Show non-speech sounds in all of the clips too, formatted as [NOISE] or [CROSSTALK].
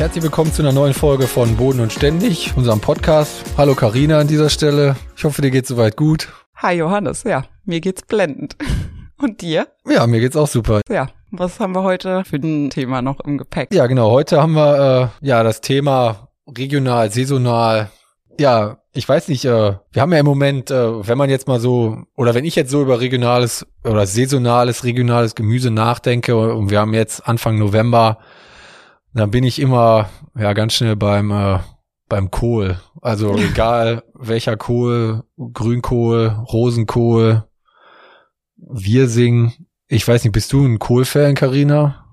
Herzlich willkommen zu einer neuen Folge von Boden und Ständig, unserem Podcast. Hallo Karina an dieser Stelle. Ich hoffe, dir geht's soweit gut. Hi Johannes, ja, mir geht's blendend. [LAUGHS] Und dir? Ja, mir geht's auch super. Ja, was haben wir heute für ein Thema noch im Gepäck? Ja, genau. Heute haben wir äh, ja das Thema regional, saisonal. Ja, ich weiß nicht. Äh, wir haben ja im Moment, äh, wenn man jetzt mal so oder wenn ich jetzt so über regionales oder saisonales, regionales Gemüse nachdenke und wir haben jetzt Anfang November, dann bin ich immer ja ganz schnell beim äh, beim Kohl. Also egal welcher Kohl, Grünkohl, Rosenkohl, Wirsing. Ich weiß nicht, bist du ein Kohl-Fan, Carina?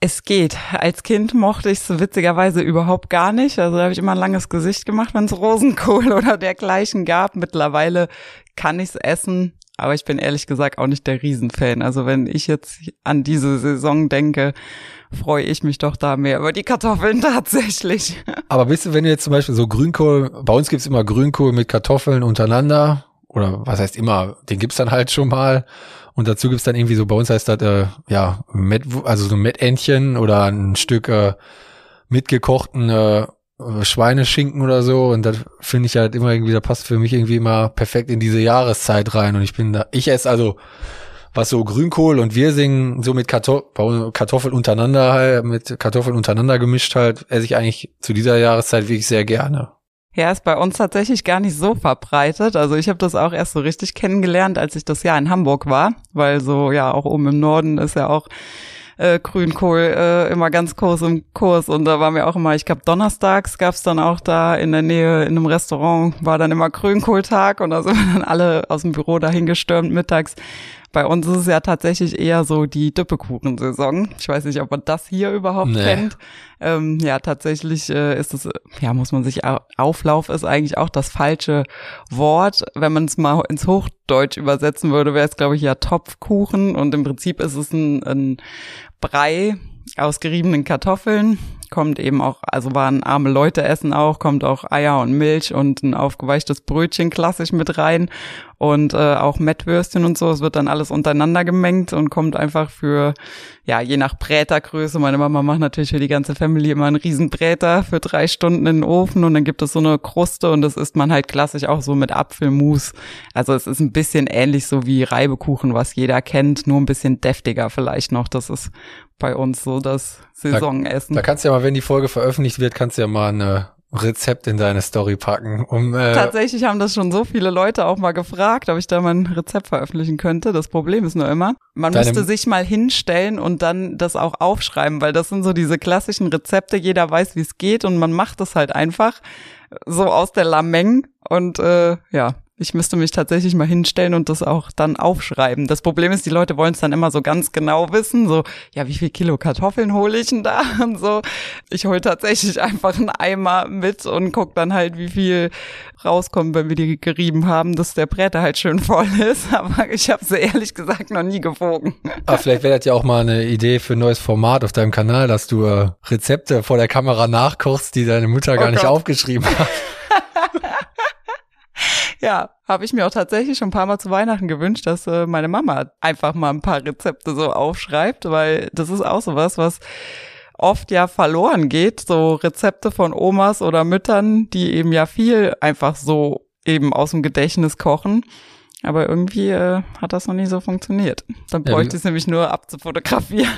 Es geht. Als Kind mochte ich es witzigerweise überhaupt gar nicht. Also da habe ich immer ein langes Gesicht gemacht, wenn es Rosenkohl [LAUGHS] oder dergleichen gab. Mittlerweile kann ich es essen, aber ich bin ehrlich gesagt auch nicht der Riesenfan. Also wenn ich jetzt an diese Saison denke, freue ich mich doch da mehr über die Kartoffeln [LAUGHS] tatsächlich. Aber bist du, wenn du jetzt zum Beispiel so Grünkohl, bei uns gibt's immer Grünkohl mit Kartoffeln untereinander, oder was heißt immer, den gibt's dann halt schon mal. Und dazu gibt's dann irgendwie so, bei uns heißt das, äh, ja, Met, also so ein Mettentchen oder ein Stück äh, mitgekochten äh, Schweineschinken oder so. Und das finde ich halt immer irgendwie, da passt für mich irgendwie immer perfekt in diese Jahreszeit rein. Und ich bin da, ich esse also was so Grünkohl und Wirsing so mit Kartoffel, Kartoffeln untereinander halt, mit Kartoffeln untereinander gemischt halt, esse ich eigentlich zu dieser Jahreszeit wirklich sehr gerne. Ja, ist bei uns tatsächlich gar nicht so verbreitet. Also ich habe das auch erst so richtig kennengelernt, als ich das Jahr in Hamburg war, weil so ja auch oben im Norden ist ja auch äh, Grünkohl äh, immer ganz groß im Kurs. Und da waren wir auch immer, ich glaube donnerstags gab's dann auch da in der Nähe in einem Restaurant war dann immer Grünkohltag. Und da sind wir dann alle aus dem Büro dahin gestürmt mittags bei uns ist es ja tatsächlich eher so die Düppekuchensaison. Ich weiß nicht, ob man das hier überhaupt nee. kennt. Ähm, ja, tatsächlich äh, ist es, ja, muss man sich, Auflauf ist eigentlich auch das falsche Wort. Wenn man es mal ins Hochdeutsch übersetzen würde, wäre es, glaube ich, ja Topfkuchen. Und im Prinzip ist es ein, ein Brei aus geriebenen Kartoffeln, kommt eben auch, also waren arme Leute essen auch, kommt auch Eier und Milch und ein aufgeweichtes Brötchen klassisch mit rein und äh, auch Mettwürstchen und so. Es wird dann alles untereinander gemengt und kommt einfach für, ja, je nach Brätergröße. Meine Mama macht natürlich für die ganze Familie immer einen riesen Bräter für drei Stunden in den Ofen und dann gibt es so eine Kruste und das isst man halt klassisch auch so mit Apfelmus. Also es ist ein bisschen ähnlich so wie Reibekuchen, was jeder kennt, nur ein bisschen deftiger vielleicht noch. Das ist bei uns so das Saisonessen. Da, da kannst du ja mal, wenn die Folge veröffentlicht wird, kannst du ja mal eine Rezept in deine Story packen. Um, äh Tatsächlich haben das schon so viele Leute auch mal gefragt, ob ich da mein Rezept veröffentlichen könnte. Das Problem ist nur immer, man müsste sich mal hinstellen und dann das auch aufschreiben, weil das sind so diese klassischen Rezepte. Jeder weiß, wie es geht und man macht es halt einfach so aus der Lameng und äh, ja, ich müsste mich tatsächlich mal hinstellen und das auch dann aufschreiben. Das Problem ist, die Leute wollen es dann immer so ganz genau wissen, so, ja, wie viel Kilo Kartoffeln hole ich denn da [LAUGHS] und so. Ich hole tatsächlich einfach einen Eimer mit und guck dann halt, wie viel rauskommt, wenn wir die gerieben haben, dass der Bräter halt schön voll [LAUGHS] ist. Aber ich habe sie ehrlich gesagt noch nie gewogen. Aber vielleicht wäre das ja auch mal eine Idee für ein neues Format auf deinem Kanal, dass du äh, Rezepte vor der Kamera nachkochst, die deine Mutter gar oh nicht aufgeschrieben hat. [LAUGHS] Ja, habe ich mir auch tatsächlich schon ein paar Mal zu Weihnachten gewünscht, dass äh, meine Mama einfach mal ein paar Rezepte so aufschreibt, weil das ist auch sowas, was oft ja verloren geht, so Rezepte von Omas oder Müttern, die eben ja viel einfach so eben aus dem Gedächtnis kochen. Aber irgendwie äh, hat das noch nie so funktioniert. Dann bräuchte ja, ich es nämlich nur abzufotografieren.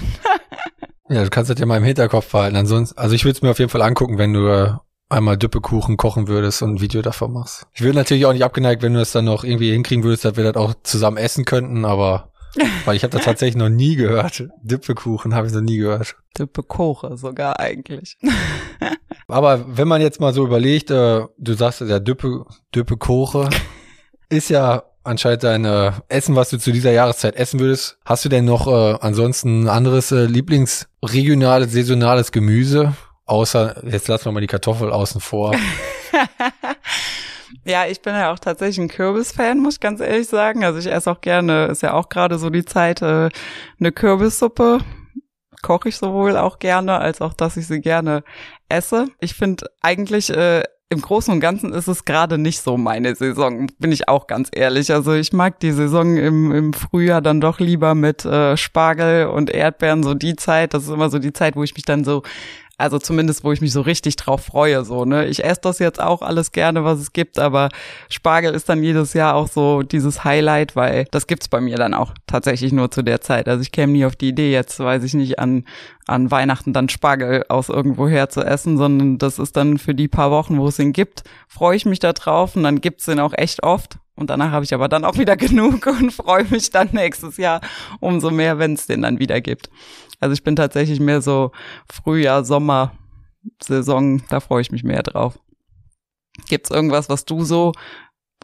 [LAUGHS] ja, du kannst das ja mal im Hinterkopf behalten. Ansonsten, also ich würde es mir auf jeden Fall angucken, wenn du äh, einmal Düppekuchen kochen würdest und ein Video davon machst. Ich würde natürlich auch nicht abgeneigt, wenn du das dann noch irgendwie hinkriegen würdest, dass wir das auch zusammen essen könnten, aber [LAUGHS] weil ich habe das tatsächlich noch nie gehört. Düppekuchen habe ich noch nie gehört. Düppekoche sogar eigentlich. [LAUGHS] aber wenn man jetzt mal so überlegt, äh, du sagst ja Düppe Düppekoche [LAUGHS] ist ja anscheinend dein äh, Essen, was du zu dieser Jahreszeit essen würdest. Hast du denn noch äh, ansonsten ein anderes äh, Lieblingsregionales, saisonales Gemüse? Außer, jetzt lassen wir mal die Kartoffel außen vor. [LAUGHS] Ja, ich bin ja auch tatsächlich ein Kürbisfan, muss ich ganz ehrlich sagen. Also ich esse auch gerne, ist ja auch gerade so die Zeit, äh, eine Kürbissuppe. Koche ich sowohl auch gerne, als auch, dass ich sie gerne esse. Ich finde eigentlich äh, im Großen und Ganzen ist es gerade nicht so meine Saison, bin ich auch ganz ehrlich. Also ich mag die Saison im, im Frühjahr dann doch lieber mit äh, Spargel und Erdbeeren, so die Zeit. Das ist immer so die Zeit, wo ich mich dann so also zumindest, wo ich mich so richtig drauf freue, so, ne. Ich esse das jetzt auch alles gerne, was es gibt, aber Spargel ist dann jedes Jahr auch so dieses Highlight, weil das gibt's bei mir dann auch tatsächlich nur zu der Zeit. Also ich käme nie auf die Idee, jetzt weiß ich nicht, an, an Weihnachten dann Spargel aus irgendwoher zu essen, sondern das ist dann für die paar Wochen, wo es ihn gibt, freue ich mich da drauf und dann gibt's den auch echt oft. Und danach habe ich aber dann auch wieder [LAUGHS] genug und freue mich dann nächstes Jahr umso mehr, wenn es den dann wieder gibt. Also ich bin tatsächlich mehr so Frühjahr, Sommer, Saison, da freue ich mich mehr drauf. Gibt's irgendwas, was du so,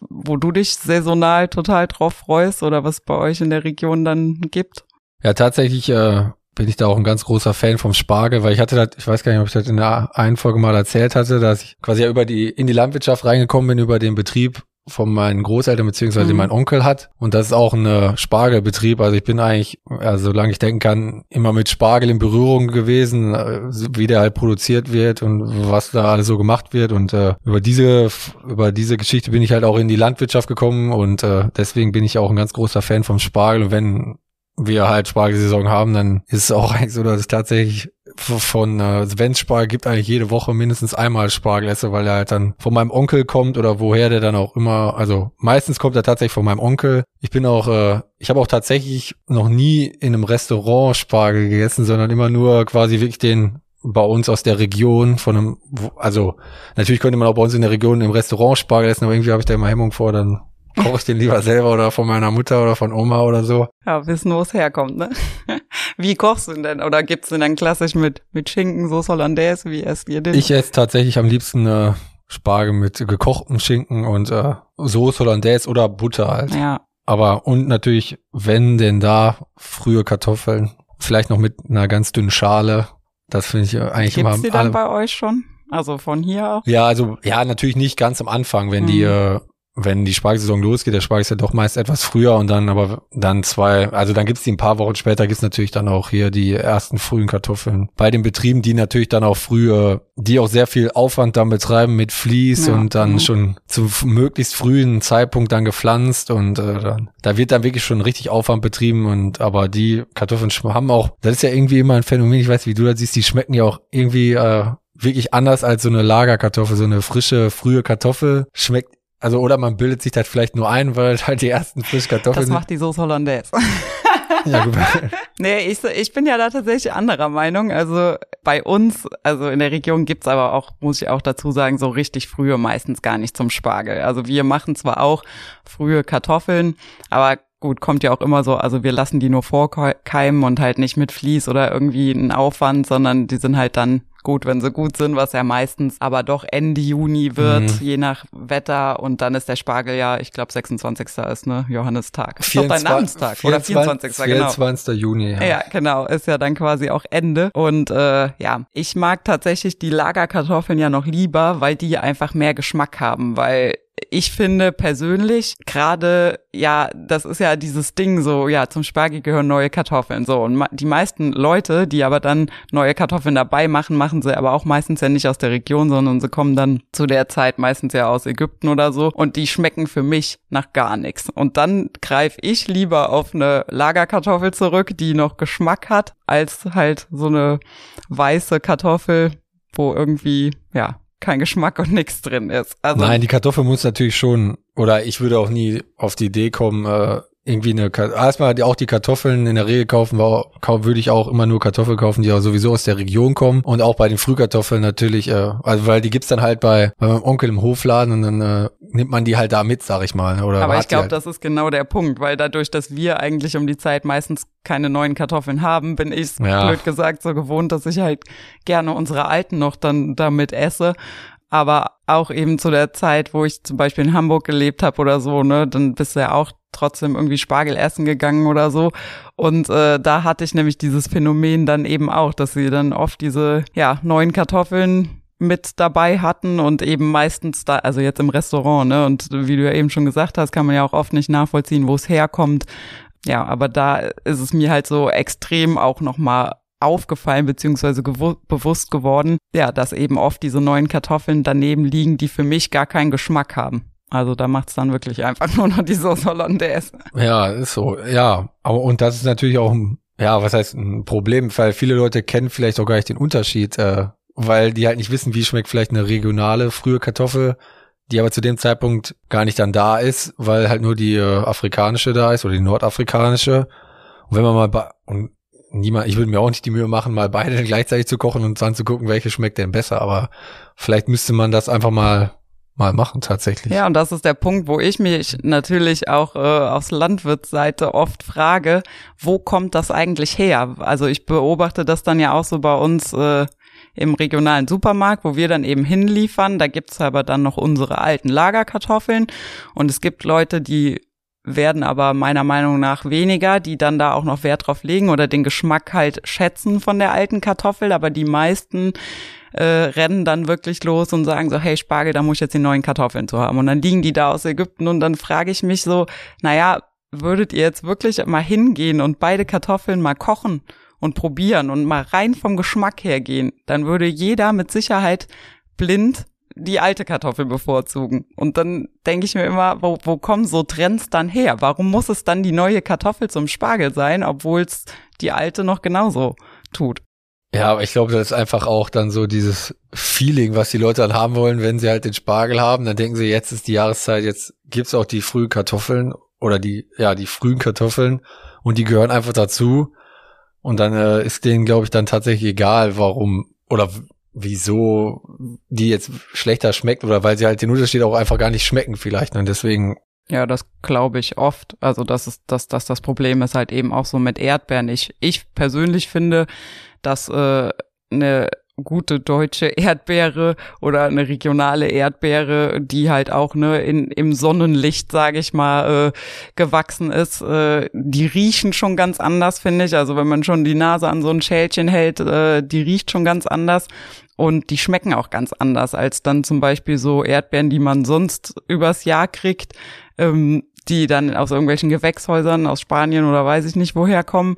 wo du dich saisonal total drauf freust oder was bei euch in der Region dann gibt? Ja, tatsächlich äh, bin ich da auch ein ganz großer Fan vom Spargel, weil ich hatte das, ich weiß gar nicht, ob ich das in der einen Folge mal erzählt hatte, dass ich quasi ja über die, in die Landwirtschaft reingekommen bin, über den Betrieb von meinen Großeltern beziehungsweise mhm. mein Onkel hat. Und das ist auch ein äh, Spargelbetrieb. Also ich bin eigentlich, also solange ich denken kann, immer mit Spargel in Berührung gewesen, äh, wie der halt produziert wird und was da alles so gemacht wird. Und äh, über diese, über diese Geschichte bin ich halt auch in die Landwirtschaft gekommen und äh, deswegen bin ich auch ein ganz großer Fan vom Spargel. Und wenn wir halt Spargelsaison haben, dann ist es auch eigentlich so, dass ich tatsächlich von äh, Sven's Spargel gibt eigentlich jede Woche mindestens einmal Spargel esse, weil er halt dann von meinem Onkel kommt oder woher der dann auch immer, also meistens kommt er tatsächlich von meinem Onkel. Ich bin auch, äh, ich habe auch tatsächlich noch nie in einem Restaurant Spargel gegessen, sondern immer nur quasi wirklich den bei uns aus der Region von einem, also natürlich könnte man auch bei uns in der Region im Restaurant Spargel essen, aber irgendwie habe ich da immer Hemmung vor, dann koche ich den lieber selber oder von meiner Mutter oder von Oma oder so. Ja, wissen, wo es herkommt, ne? Wie kochst du denn? Oder gibt's denn dann klassisch mit, mit Schinken, Soße Hollandaise? Wie esst ihr den? Ich esse tatsächlich am liebsten äh, Spargel mit gekochtem Schinken und äh, Soße Hollandaise oder Butter halt. Ja. Aber und natürlich, wenn denn da, frühe Kartoffeln, vielleicht noch mit einer ganz dünnen Schale. Das finde ich eigentlich Gibt's immer. die dann bei euch schon? Also von hier auch? Ja, also ja, natürlich nicht ganz am Anfang, wenn mhm. die äh, wenn die Spargelsaison losgeht, der Spargel ist ja doch meist etwas früher und dann aber dann zwei, also dann gibt's die ein paar Wochen später, gibt's natürlich dann auch hier die ersten frühen Kartoffeln. Bei den Betrieben, die natürlich dann auch früher, die auch sehr viel Aufwand dann betreiben mit Vlies ja, und dann mhm. schon zum möglichst frühen Zeitpunkt dann gepflanzt und äh, dann, da wird dann wirklich schon richtig Aufwand betrieben und aber die Kartoffeln haben auch, das ist ja irgendwie immer ein Phänomen, ich weiß, wie du das siehst, die schmecken ja auch irgendwie äh, wirklich anders als so eine Lagerkartoffel, so eine frische, frühe Kartoffel schmeckt also oder man bildet sich das vielleicht nur ein, weil halt die ersten Frischkartoffeln. Das macht die Soße Hollandaise. ja, gut. [LAUGHS] nee, ich, ich bin ja da tatsächlich anderer Meinung. Also bei uns, also in der Region gibt's aber auch, muss ich auch dazu sagen, so richtig frühe meistens gar nicht zum Spargel. Also wir machen zwar auch frühe Kartoffeln, aber gut, kommt ja auch immer so, also wir lassen die nur vorkeimen und halt nicht mit Vlies oder irgendwie einen Aufwand, sondern die sind halt dann gut, wenn sie gut sind, was ja meistens aber doch Ende Juni wird, mhm. je nach Wetter. Und dann ist der Spargel ja, ich glaube, 26. ist ne Johannistag. Ist doch dein Namenstag 24, oder 24. 24. genau. Juni. Ja. ja, genau, ist ja dann quasi auch Ende. Und äh, ja, ich mag tatsächlich die Lagerkartoffeln ja noch lieber, weil die einfach mehr Geschmack haben, weil ich finde persönlich gerade, ja, das ist ja dieses Ding so, ja, zum Spargel gehören neue Kartoffeln so. Und die meisten Leute, die aber dann neue Kartoffeln dabei machen, machen sie aber auch meistens ja nicht aus der Region, sondern sie kommen dann zu der Zeit meistens ja aus Ägypten oder so. Und die schmecken für mich nach gar nichts. Und dann greife ich lieber auf eine Lagerkartoffel zurück, die noch Geschmack hat, als halt so eine weiße Kartoffel, wo irgendwie, ja, kein Geschmack und nichts drin ist. Also Nein, die Kartoffel muss natürlich schon, oder ich würde auch nie auf die Idee kommen, äh, irgendwie eine erstmal auch die Kartoffeln in der Regel kaufen war, würde ich auch immer nur Kartoffeln kaufen, die auch sowieso aus der Region kommen und auch bei den Frühkartoffeln natürlich, äh, also weil die gibt's dann halt bei, bei meinem Onkel im Hofladen und dann äh, nimmt man die halt da mit, sag ich mal. Oder Aber ich glaube, halt. das ist genau der Punkt, weil dadurch, dass wir eigentlich um die Zeit meistens keine neuen Kartoffeln haben, bin ich ja. blöd gesagt so gewohnt, dass ich halt gerne unsere alten noch dann damit esse aber auch eben zu der Zeit, wo ich zum Beispiel in Hamburg gelebt habe oder so, ne, dann bist du ja auch trotzdem irgendwie Spargel essen gegangen oder so. Und äh, da hatte ich nämlich dieses Phänomen dann eben auch, dass sie dann oft diese ja neuen Kartoffeln mit dabei hatten und eben meistens da, also jetzt im Restaurant, ne? Und wie du ja eben schon gesagt hast, kann man ja auch oft nicht nachvollziehen, wo es herkommt. Ja, aber da ist es mir halt so extrem auch nochmal aufgefallen beziehungsweise bewusst geworden, ja, dass eben oft diese neuen Kartoffeln daneben liegen, die für mich gar keinen Geschmack haben. Also da macht's dann wirklich einfach [LAUGHS] nur noch die Sauce Hollandaise. Ja, ist so. Ja, aber und das ist natürlich auch ein, ja, was heißt ein Problem, weil viele Leute kennen vielleicht auch gar nicht den Unterschied, äh, weil die halt nicht wissen, wie schmeckt vielleicht eine regionale frühe Kartoffel, die aber zu dem Zeitpunkt gar nicht dann da ist, weil halt nur die äh, afrikanische da ist oder die nordafrikanische. Und wenn man mal und niemand, ich würde mir auch nicht die Mühe machen, mal beide [LAUGHS] gleichzeitig zu kochen und dann zu gucken, welche schmeckt denn besser. Aber vielleicht müsste man das einfach mal mal machen tatsächlich. Ja, und das ist der Punkt, wo ich mich natürlich auch äh, aus Landwirtsseite oft frage, wo kommt das eigentlich her? Also ich beobachte das dann ja auch so bei uns äh, im regionalen Supermarkt, wo wir dann eben hinliefern. Da gibt's aber dann noch unsere alten Lagerkartoffeln. Und es gibt Leute, die werden aber meiner Meinung nach weniger, die dann da auch noch Wert drauf legen oder den Geschmack halt schätzen von der alten Kartoffel, aber die meisten äh, rennen dann wirklich los und sagen so, hey Spargel, da muss ich jetzt die neuen Kartoffeln zu haben. Und dann liegen die da aus Ägypten und dann frage ich mich so, naja, würdet ihr jetzt wirklich mal hingehen und beide Kartoffeln mal kochen und probieren und mal rein vom Geschmack her gehen, dann würde jeder mit Sicherheit blind die alte Kartoffel bevorzugen. Und dann denke ich mir immer, wo, wo kommen so Trends dann her? Warum muss es dann die neue Kartoffel zum Spargel sein, obwohl es die alte noch genauso tut? Ja, aber ich glaube, das ist einfach auch dann so dieses Feeling, was die Leute dann haben wollen, wenn sie halt den Spargel haben. Dann denken sie, jetzt ist die Jahreszeit, jetzt gibt's auch die frühen Kartoffeln oder die, ja, die frühen Kartoffeln und die gehören einfach dazu. Und dann äh, ist denen, glaube ich, dann tatsächlich egal, warum oder wieso die jetzt schlechter schmeckt oder weil sie halt den Unterschied auch einfach gar nicht schmecken vielleicht. Und deswegen. Ja, das glaube ich oft. Also das ist, dass das, das Problem ist halt eben auch so mit Erdbeeren. Ich, ich persönlich finde, dass äh, eine gute deutsche Erdbeere oder eine regionale Erdbeere, die halt auch ne in im Sonnenlicht, sage ich mal, äh, gewachsen ist, äh, die riechen schon ganz anders, finde ich. Also wenn man schon die Nase an so ein Schälchen hält, äh, die riecht schon ganz anders und die schmecken auch ganz anders als dann zum Beispiel so Erdbeeren, die man sonst übers Jahr kriegt. Ähm, die dann aus irgendwelchen Gewächshäusern aus Spanien oder weiß ich nicht woher kommen,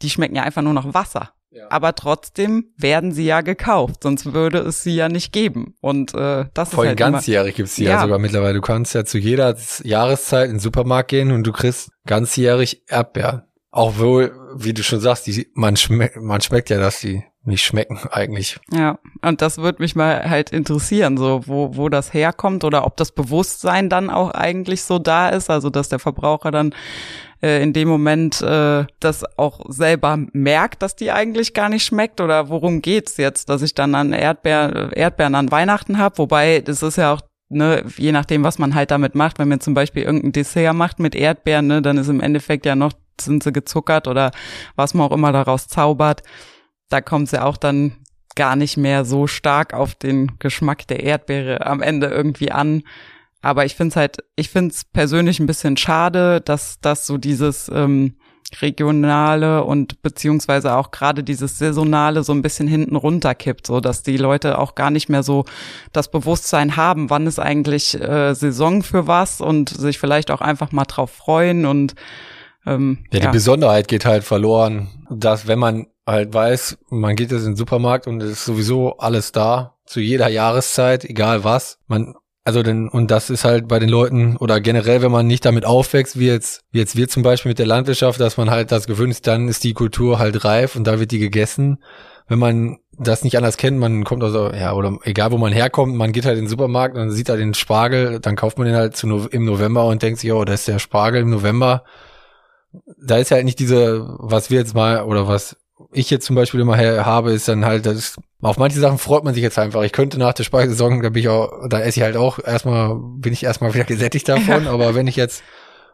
die schmecken ja einfach nur nach Wasser. Aber trotzdem werden sie ja gekauft, sonst würde es sie ja nicht geben. Und äh, das Voll ist halt ganzjährig gibt's sie ja. ja sogar mittlerweile. Du kannst ja zu jeder Jahreszeit in den Supermarkt gehen und du kriegst ganzjährig Erdbeeren. Auch wohl, wie du schon sagst, die, man, schmeckt, man schmeckt ja, dass die nicht schmecken eigentlich. Ja, und das würde mich mal halt interessieren, so wo, wo das herkommt oder ob das Bewusstsein dann auch eigentlich so da ist, also dass der Verbraucher dann äh, in dem Moment äh, das auch selber merkt, dass die eigentlich gar nicht schmeckt oder worum geht's jetzt, dass ich dann an Erdbeer, Erdbeeren an Weihnachten habe, wobei das ist ja auch Ne, je nachdem, was man halt damit macht, wenn man zum Beispiel irgendein Dessert macht mit Erdbeeren, ne, dann ist im Endeffekt ja noch, sind sie gezuckert oder was man auch immer daraus zaubert. Da kommt es ja auch dann gar nicht mehr so stark auf den Geschmack der Erdbeere am Ende irgendwie an. Aber ich finde es halt, ich finde es persönlich ein bisschen schade, dass, dass so dieses ähm, regionale und beziehungsweise auch gerade dieses saisonale so ein bisschen hinten runterkippt, so dass die Leute auch gar nicht mehr so das Bewusstsein haben, wann ist eigentlich äh, Saison für was und sich vielleicht auch einfach mal drauf freuen und ähm, ja, die ja. Besonderheit geht halt verloren, dass wenn man halt weiß, man geht jetzt in den Supermarkt und es ist sowieso alles da, zu jeder Jahreszeit, egal was. Man also denn, und das ist halt bei den Leuten oder generell, wenn man nicht damit aufwächst, wie jetzt, wie jetzt wir zum Beispiel mit der Landwirtschaft, dass man halt das gewöhnt ist, dann ist die Kultur halt reif und da wird die gegessen. Wenn man das nicht anders kennt, man kommt also, ja, oder egal wo man herkommt, man geht halt in den Supermarkt und sieht da den Spargel, dann kauft man den halt zu, im November und denkt sich, oh, da ist der Spargel im November. Da ist halt nicht diese, was wir jetzt mal, oder was ich jetzt zum Beispiel immer habe, ist dann halt, das, auf manche Sachen freut man sich jetzt einfach. Ich könnte nach der Speisesaison, da bin ich auch, da esse ich halt auch erstmal, bin ich erstmal wieder [LAUGHS] gesättigt davon, aber wenn ich jetzt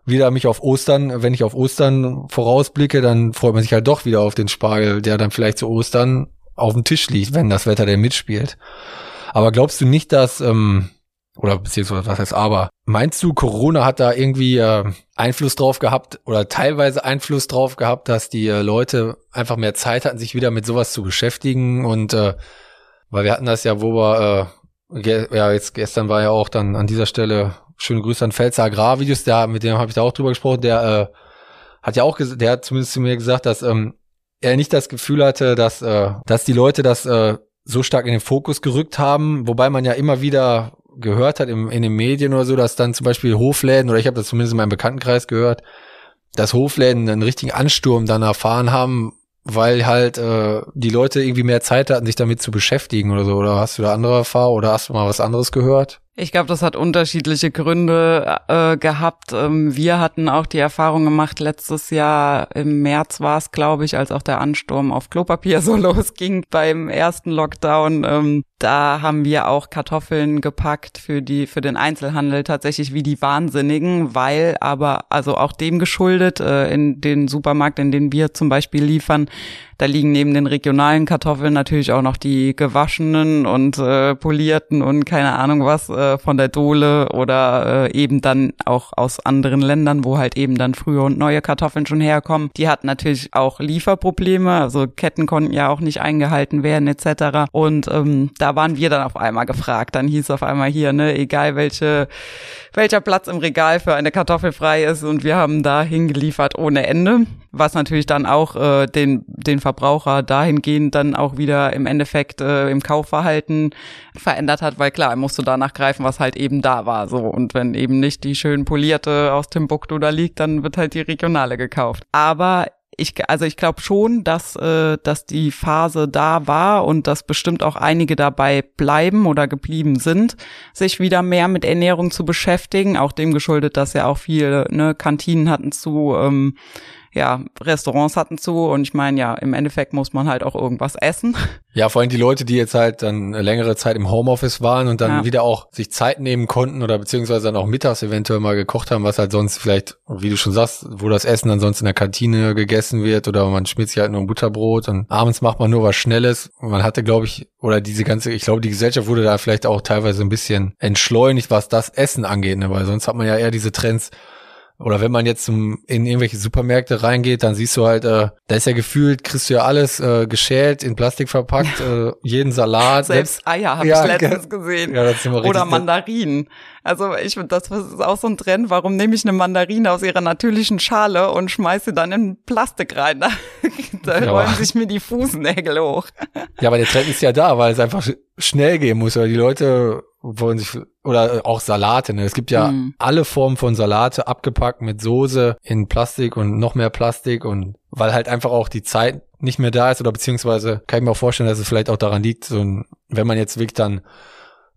wieder mich auf Ostern, wenn ich auf Ostern vorausblicke, dann freut man sich halt doch wieder auf den Spargel, der dann vielleicht zu Ostern auf dem Tisch liegt, wenn das Wetter denn mitspielt. Aber glaubst du nicht, dass, ähm, oder beziehungsweise was heißt aber, meinst du, Corona hat da irgendwie äh, Einfluss drauf gehabt oder teilweise Einfluss drauf gehabt, dass die äh, Leute einfach mehr Zeit hatten, sich wieder mit sowas zu beschäftigen? Und äh, weil wir hatten das ja, wo wir, äh, ja, jetzt gestern war ja auch dann an dieser Stelle schöne Grüße an Pfälzer Agrarvideos, der, mit dem habe ich da auch drüber gesprochen, der äh, hat ja auch, der hat zumindest zu mir gesagt, dass ähm, er nicht das Gefühl hatte, dass, äh, dass die Leute das äh, so stark in den Fokus gerückt haben, wobei man ja immer wieder gehört hat im, in den Medien oder so, dass dann zum Beispiel Hofläden, oder ich habe das zumindest in meinem Bekanntenkreis gehört, dass Hofläden einen richtigen Ansturm dann erfahren haben, weil halt äh, die Leute irgendwie mehr Zeit hatten, sich damit zu beschäftigen oder so. Oder hast du da andere Erfahrungen oder hast du mal was anderes gehört? Ich glaube, das hat unterschiedliche Gründe äh, gehabt. Ähm, wir hatten auch die Erfahrung gemacht, letztes Jahr im März war es, glaube ich, als auch der Ansturm auf Klopapier [LAUGHS] so losging beim ersten Lockdown. Ähm, da haben wir auch Kartoffeln gepackt für die für den Einzelhandel tatsächlich wie die Wahnsinnigen, weil aber also auch dem geschuldet äh, in den Supermarkt, in den wir zum Beispiel liefern, da liegen neben den regionalen Kartoffeln natürlich auch noch die gewaschenen und äh, polierten und keine Ahnung was äh, von der Dole oder äh, eben dann auch aus anderen Ländern, wo halt eben dann frühe und neue Kartoffeln schon herkommen. Die hatten natürlich auch Lieferprobleme, also Ketten konnten ja auch nicht eingehalten werden etc. Und ähm, da waren wir dann auf einmal gefragt. Dann hieß auf einmal hier, ne, egal welche welcher Platz im Regal für eine Kartoffel frei ist und wir haben da hingeliefert ohne Ende was natürlich dann auch äh, den, den Verbraucher dahingehend dann auch wieder im Endeffekt äh, im Kaufverhalten verändert hat, weil klar, er musste danach greifen, was halt eben da war. So und wenn eben nicht die schön polierte aus Timbuktu da liegt, dann wird halt die regionale gekauft. Aber ich, also ich glaube schon, dass, äh, dass die Phase da war und dass bestimmt auch einige dabei bleiben oder geblieben sind, sich wieder mehr mit Ernährung zu beschäftigen. Auch dem geschuldet, dass ja auch viele ne, Kantinen hatten zu, ähm, ja, Restaurants hatten zu und ich meine, ja, im Endeffekt muss man halt auch irgendwas essen. Ja, vor allem die Leute, die jetzt halt dann längere Zeit im Homeoffice waren und dann ja. wieder auch sich Zeit nehmen konnten oder beziehungsweise dann auch mittags eventuell mal gekocht haben, was halt sonst vielleicht, wie du schon sagst, wo das Essen dann sonst in der Kantine gegessen wird oder man schmiert sich halt nur ein Butterbrot und abends macht man nur was Schnelles. Man hatte, glaube ich, oder diese ganze, ich glaube, die Gesellschaft wurde da vielleicht auch teilweise ein bisschen entschleunigt, was das Essen angeht, ne? weil sonst hat man ja eher diese Trends, oder wenn man jetzt zum, in irgendwelche Supermärkte reingeht, dann siehst du halt, äh, da ist ja gefühlt, kriegst du ja alles äh, geschält, in Plastik verpackt, [LAUGHS] äh, jeden Salat. Selbst Eier habe ja, ich letztens gesehen. Ja, das immer Oder Mandarinen. Also ich finde, das ist auch so ein Trend. Warum nehme ich eine Mandarine aus ihrer natürlichen Schale und schmeiße dann in Plastik rein? Da, [LAUGHS] da ja, rollen sich mir die Fußnägel hoch. Ja, aber der Trend ist ja da, weil es einfach schnell gehen muss. Oder die Leute wollen sich oder auch Salate. Ne? Es gibt ja mm. alle Formen von Salate abgepackt mit Soße in Plastik und noch mehr Plastik und weil halt einfach auch die Zeit nicht mehr da ist oder beziehungsweise kann ich mir auch vorstellen, dass es vielleicht auch daran liegt, so ein, wenn man jetzt wirklich dann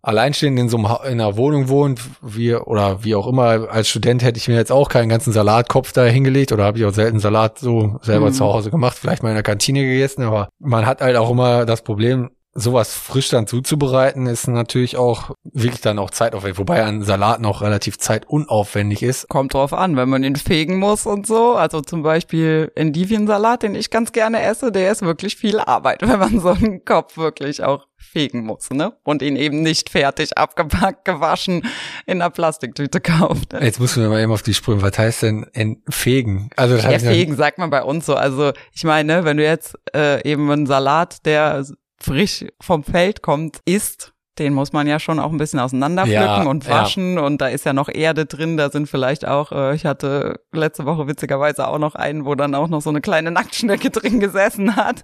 alleinstehend in so einem in einer Wohnung wohnt, wie oder wie auch immer als Student hätte ich mir jetzt auch keinen ganzen Salatkopf da hingelegt oder habe ich auch selten Salat so selber mm. zu Hause gemacht, vielleicht mal in der Kantine gegessen, aber man hat halt auch immer das Problem, sowas frisch dann zuzubereiten, ist natürlich auch wirklich dann auch zeitaufwendig, wobei ein Salat noch relativ zeitunaufwendig ist. Kommt drauf an, wenn man ihn fegen muss und so. Also zum Beispiel Endiviensalat, den ich ganz gerne esse, der ist wirklich viel Arbeit, [LAUGHS] wenn man so einen Kopf wirklich auch fegen muss, ne? Und ihn eben nicht fertig abgepackt, gewaschen in einer Plastiktüte kauft. Jetzt muss man mal eben auf die Sprünge. Was heißt denn fegen? Also das ja, fegen sagt man bei uns so. Also ich meine, wenn du jetzt äh, eben einen Salat, der frisch vom Feld kommt, isst, den muss man ja schon auch ein bisschen auseinanderpflücken ja, und waschen ja. und da ist ja noch Erde drin, da sind vielleicht auch, äh, ich hatte letzte Woche witzigerweise auch noch einen, wo dann auch noch so eine kleine Nacktschnecke [LAUGHS] drin gesessen hat.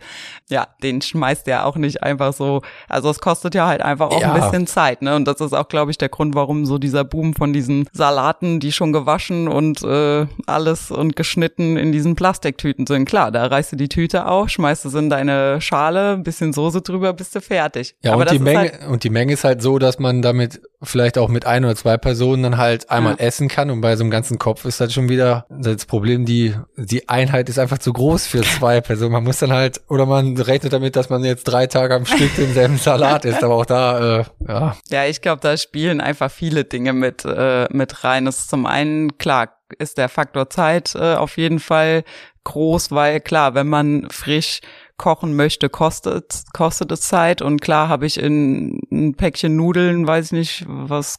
Ja, den schmeißt der auch nicht einfach so, also es kostet ja halt einfach auch ja. ein bisschen Zeit, ne? Und das ist auch, glaube ich, der Grund, warum so dieser Boom von diesen Salaten, die schon gewaschen und äh, alles und geschnitten in diesen Plastiktüten sind. Klar, da reißt du die Tüte auf, schmeißt es in deine Schale, bisschen Soße drüber, bist du fertig. Ja, Aber und die Menge, halt und die Menge ist halt so, dass man damit vielleicht auch mit ein oder zwei Personen dann halt einmal ja. essen kann und bei so einem ganzen Kopf ist halt schon wieder das Problem, die, die Einheit ist einfach zu groß für zwei [LAUGHS] Personen. Man muss dann halt, oder man rechnet damit, dass man jetzt drei Tage am Stück denselben Salat isst, aber auch da, äh, ja. Ja, ich glaube, da spielen einfach viele Dinge mit, äh, mit rein. Das ist zum einen, klar, ist der Faktor Zeit äh, auf jeden Fall groß, weil klar, wenn man frisch kochen möchte, kostet, kostet es Zeit. Und klar habe ich in ein Päckchen Nudeln, weiß ich nicht, was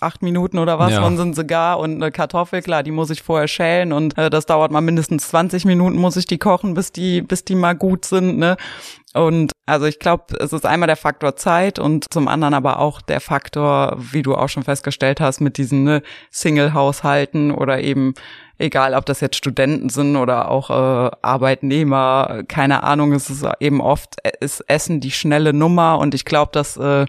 acht Minuten oder was, Ja. wann sind sie gar und eine Kartoffel, klar, die muss ich vorher schälen und äh, das dauert mal mindestens 20 Minuten, muss ich die kochen, bis die, bis die mal gut sind, ne? Und also ich glaube, es ist einmal der Faktor Zeit und zum anderen aber auch der Faktor, wie du auch schon festgestellt hast, mit diesen ne, Single-Haushalten oder eben egal, ob das jetzt Studenten sind oder auch äh, Arbeitnehmer, keine Ahnung, es ist eben oft äh, ist Essen die schnelle Nummer und ich glaube, dass äh,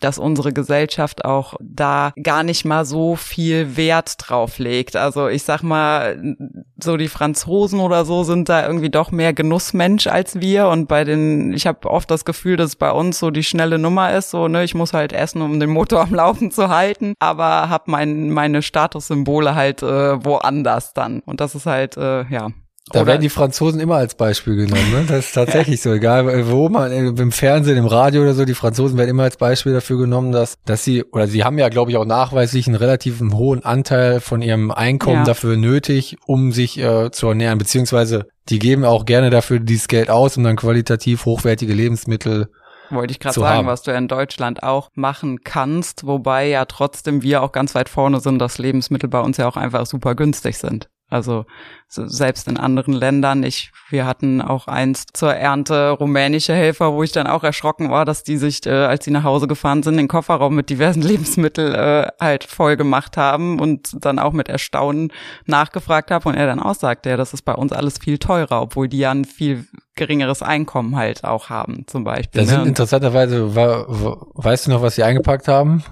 dass unsere Gesellschaft auch da gar nicht mal so viel Wert drauf legt. Also ich sag mal, so die Franzosen oder so sind da irgendwie doch mehr Genussmensch als wir und bei den, ich habe oft das Gefühl, dass bei uns so die schnelle Nummer ist, so ne, ich muss halt essen, um den Motor [LAUGHS] am Laufen zu halten, aber habe mein, meine Statussymbole halt äh, woanders dann und das ist halt äh, ja. Da Oder- werden die Franzosen immer als Beispiel genommen. Ne? Das ist tatsächlich so. Egal wo man, äh, im Fernsehen, im Radio oder so, die Franzosen werden immer als Beispiel dafür genommen, dass, dass sie, oder sie haben ja, glaube ich, auch nachweislich einen relativ hohen Anteil von ihrem Einkommen Ja. dafür nötig, um sich äh, zu ernähren. Beziehungsweise die geben auch gerne dafür dieses Geld aus, um dann qualitativ hochwertige Lebensmittel Wollte ich gerade sagen, haben. was du ja in Deutschland auch machen kannst, wobei ja trotzdem wir auch ganz weit vorne sind, dass Lebensmittel bei uns ja auch einfach super günstig sind. Also so, selbst in anderen Ländern, ich, wir hatten auch einst zur Ernte rumänische Helfer, wo ich dann auch erschrocken war, dass die sich, äh, als sie nach Hause gefahren sind, den Kofferraum mit diversen [LAUGHS] Lebensmitteln äh, halt voll gemacht haben und dann auch mit Erstaunen nachgefragt habe und er dann auch sagte, ja, das ist bei uns alles viel teurer, obwohl die ja ein viel geringeres Einkommen halt auch haben, zum Beispiel. Da sind ne? interessanterweise, weißt du noch, was sie eingepackt haben?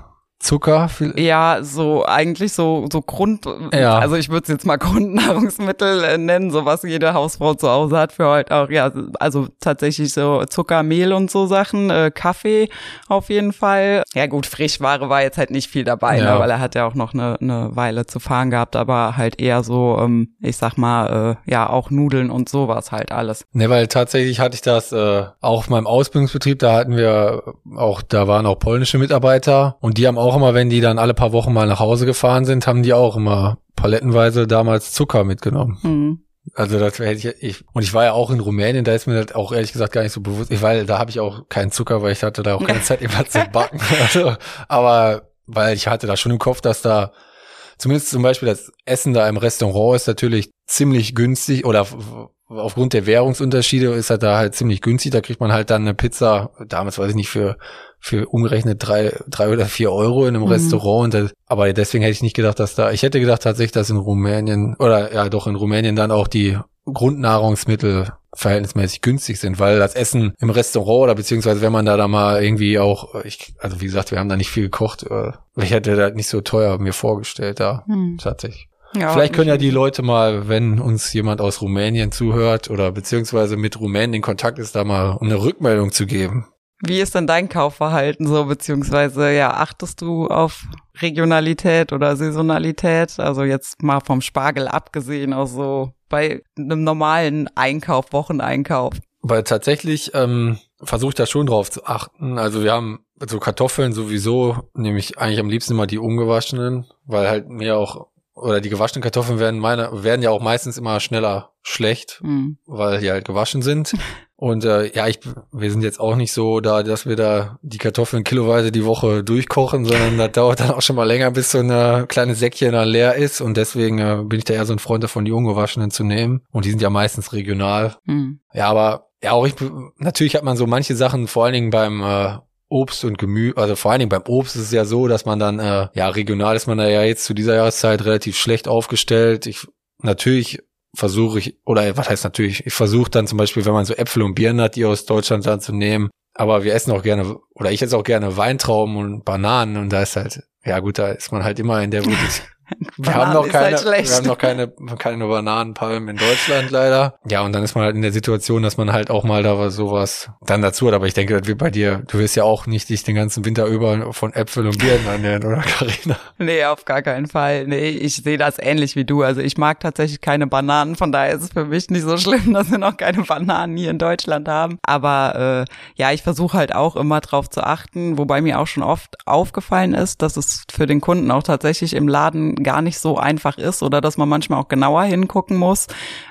Zucker? Viel- Ja, so eigentlich so so Grund, Ja. also ich würde es jetzt mal [LAUGHS] Grundnahrungsmittel äh, nennen, so was jede Hausfrau zu Hause hat für heute auch, ja, also tatsächlich so Zucker, Mehl und so Sachen, äh, Kaffee auf jeden Fall. Ja gut, Frischware war jetzt halt nicht viel dabei, Ja. ne, weil er hat ja auch noch eine, eine Weile zu fahren gehabt, aber halt eher so, ähm, ich sag mal, äh, ja auch Nudeln und sowas halt alles. Ne, weil tatsächlich hatte ich das äh, auch auf meinem Ausbildungsbetrieb, da hatten wir auch, da waren auch polnische Mitarbeiter und die haben auch immer, wenn die dann alle paar Wochen mal nach Hause gefahren sind, haben die auch immer palettenweise damals Zucker mitgenommen. Hm. Also das hätte ich, ich und ich war ja auch in Rumänien, da ist mir das auch ehrlich gesagt gar nicht so bewusst, ich, weil da habe ich auch keinen Zucker, weil ich hatte da auch keine [LAUGHS] Zeit immer zu backen. Also, aber weil ich hatte da schon im Kopf, dass da zumindest zum Beispiel das Essen da im Restaurant ist natürlich ziemlich günstig oder aufgrund der Währungsunterschiede ist er da halt ziemlich günstig. Da kriegt man halt dann eine Pizza, damals weiß ich nicht, für, für umgerechnet drei, drei oder vier Euro in einem Mhm. Restaurant. Und das, aber deswegen hätte ich nicht gedacht, dass da, ich hätte gedacht tatsächlich, dass in Rumänien, oder ja doch in Rumänien dann auch die Grundnahrungsmittel verhältnismäßig günstig sind, weil das Essen im Restaurant oder beziehungsweise wenn man da da mal irgendwie auch, ich, also wie gesagt, wir haben da nicht viel gekocht, äh, ich hätte das nicht so teuer mir vorgestellt da, Hm. tatsächlich. Ja, Vielleicht können ja die Leute mal, wenn uns jemand aus Rumänien zuhört oder beziehungsweise mit Rumänien in Kontakt ist, da mal um eine Rückmeldung zu geben. Wie ist denn dein Kaufverhalten so, beziehungsweise ja, achtest du auf Regionalität oder Saisonalität? Also jetzt mal vom Spargel abgesehen, auch so bei einem normalen Einkauf, Wocheneinkauf. Weil tatsächlich ähm, versuche ich da schon drauf zu achten. Also wir haben so Kartoffeln sowieso, nämlich eigentlich am liebsten immer die ungewaschenen, weil halt mir auch oder die gewaschenen Kartoffeln werden meine werden ja auch meistens immer schneller schlecht, Hm. weil die halt gewaschen sind. [LAUGHS] Und äh, ja, ich, wir sind jetzt auch nicht so da, dass wir da die Kartoffeln kiloweise die Woche durchkochen, sondern das dauert dann auch schon mal länger, bis so eine kleine Säckchen dann leer ist. Und deswegen äh, bin ich da eher so ein Freund davon, die ungewaschenen zu nehmen. Und die sind ja meistens regional. Hm. Ja, aber ja, auch ich, natürlich hat man so manche Sachen, vor allen Dingen beim äh, Obst und Gemüse, also vor allen Dingen beim Obst ist es ja so, dass man dann, äh, ja, regional ist man da ja jetzt zu dieser Jahreszeit relativ schlecht aufgestellt. Ich natürlich versuche ich, oder was heißt natürlich, ich versuche dann zum Beispiel, wenn man so Äpfel und Birnen hat, die aus Deutschland dann zu nehmen. Aber wir essen auch gerne, oder ich esse auch gerne Weintrauben und Bananen und da ist halt, ja gut, da ist man halt immer in der, die, [LAUGHS] wir haben noch ist keine, halt wir haben noch keine, keine Bananenpalmen in Deutschland leider. Ja, und dann ist man halt in der Situation, dass man halt auch mal da was sowas dann dazu hat. Aber ich denke, das wird bei dir, du wirst ja auch nicht dich den ganzen Winter über von Äpfel und Birnen ernähren, oder [LAUGHS] Carina? Nee, auf gar keinen Fall. Nee, ich sehe das ähnlich wie du. Also ich mag tatsächlich keine Bananen, von daher ist es für mich nicht so schlimm, [LAUGHS] dass wir noch keine Bananen hier in Deutschland haben. Aber äh, ja, ich versuche halt auch immer drauf zu achten, wobei mir auch schon oft aufgefallen ist, dass es für den Kunden auch tatsächlich im Laden gar nicht so einfach ist oder dass man manchmal auch genauer hingucken muss.